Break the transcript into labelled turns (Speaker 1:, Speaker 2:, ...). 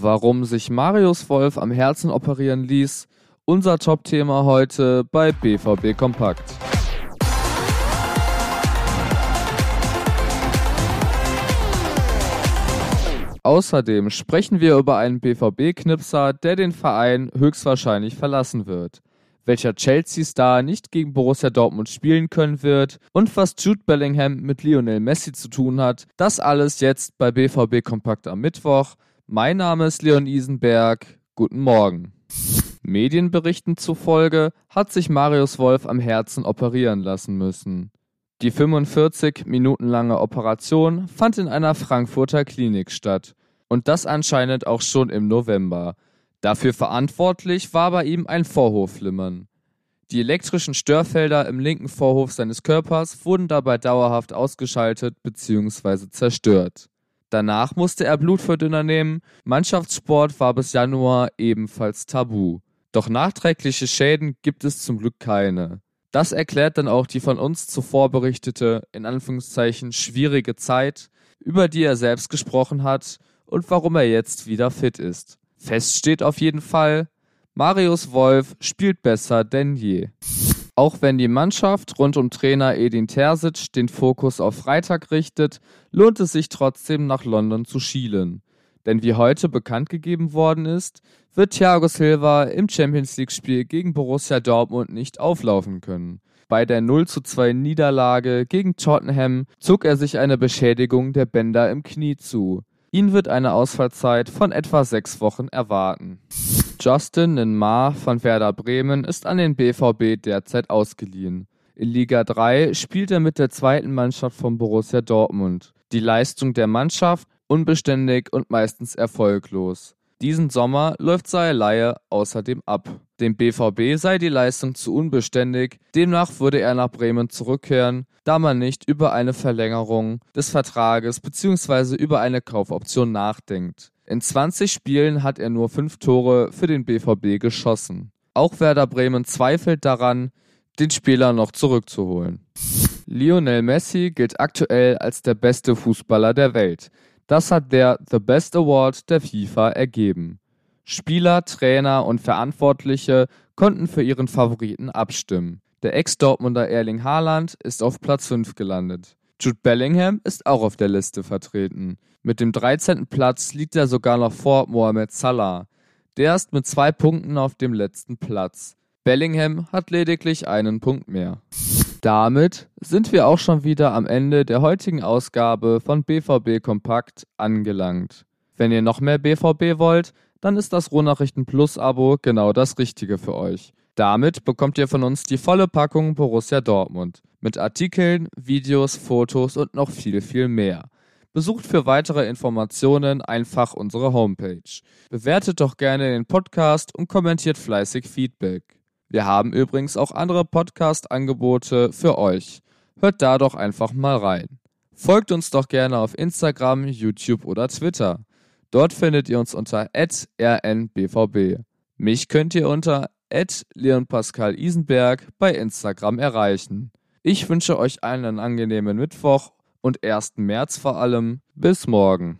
Speaker 1: warum sich Marius Wolf am Herzen operieren ließ. Unser Top-Thema heute bei BVB Kompakt. Außerdem sprechen wir über einen BVB-Knipser, der den Verein höchstwahrscheinlich verlassen wird, welcher Chelsea-Star nicht gegen Borussia Dortmund spielen können wird und was Jude Bellingham mit Lionel Messi zu tun hat. Das alles jetzt bei BVB Kompakt am Mittwoch. Mein Name ist Leon Isenberg. Guten Morgen. Medienberichten zufolge hat sich Marius Wolf am Herzen operieren lassen müssen. Die 45 Minuten lange Operation fand in einer Frankfurter Klinik statt. Und das anscheinend auch schon im November. Dafür verantwortlich war bei ihm ein Vorhofflimmern. Die elektrischen Störfelder im linken Vorhof seines Körpers wurden dabei dauerhaft ausgeschaltet bzw. zerstört. Danach musste er Blutverdünner nehmen. Mannschaftssport war bis Januar ebenfalls tabu. Doch nachträgliche Schäden gibt es zum Glück keine. Das erklärt dann auch die von uns zuvor berichtete, in Anführungszeichen, schwierige Zeit, über die er selbst gesprochen hat und warum er jetzt wieder fit ist. Fest steht auf jeden Fall, Marius Wolf spielt besser denn je. Auch wenn die Mannschaft rund um Trainer Edin Terzic den Fokus auf Freitag richtet, lohnt es sich trotzdem nach London zu schielen. Denn wie heute bekannt gegeben worden ist, wird Thiago Silva im Champions League-Spiel gegen Borussia Dortmund nicht auflaufen können. Bei der 0 zu 2 Niederlage gegen Tottenham zog er sich eine Beschädigung der Bänder im Knie zu. Ihn wird eine Ausfallzeit von etwa sechs Wochen erwarten. Justin Nenmar von Werder Bremen ist an den BVB derzeit ausgeliehen. In Liga 3 spielt er mit der zweiten Mannschaft von Borussia Dortmund. Die Leistung der Mannschaft unbeständig und meistens erfolglos. Diesen Sommer läuft seine Leihe außerdem ab. Dem BVB sei die Leistung zu unbeständig, demnach würde er nach Bremen zurückkehren, da man nicht über eine Verlängerung des Vertrages bzw. über eine Kaufoption nachdenkt. In 20 Spielen hat er nur 5 Tore für den BVB geschossen. Auch Werder Bremen zweifelt daran, den Spieler noch zurückzuholen. Lionel Messi gilt aktuell als der beste Fußballer der Welt. Das hat der The Best Award der FIFA ergeben. Spieler, Trainer und Verantwortliche konnten für ihren Favoriten abstimmen. Der Ex-Dortmunder Erling Haaland ist auf Platz 5 gelandet. Jude Bellingham ist auch auf der Liste vertreten. Mit dem 13. Platz liegt er sogar noch vor Mohamed Salah. Der ist mit zwei Punkten auf dem letzten Platz. Bellingham hat lediglich einen Punkt mehr. Damit sind wir auch schon wieder am Ende der heutigen Ausgabe von BVB Kompakt angelangt. Wenn ihr noch mehr BVB wollt, dann ist das Rohnachrichten Plus Abo genau das Richtige für euch. Damit bekommt ihr von uns die volle Packung Borussia Dortmund mit Artikeln, Videos, Fotos und noch viel, viel mehr. Besucht für weitere Informationen einfach unsere Homepage. Bewertet doch gerne den Podcast und kommentiert fleißig Feedback. Wir haben übrigens auch andere Podcast-Angebote für euch. Hört da doch einfach mal rein. Folgt uns doch gerne auf Instagram, YouTube oder Twitter. Dort findet ihr uns unter rnbvb. Mich könnt ihr unter Leon Isenberg bei Instagram erreichen. Ich wünsche euch allen einen angenehmen Mittwoch und 1. März vor allem. Bis morgen.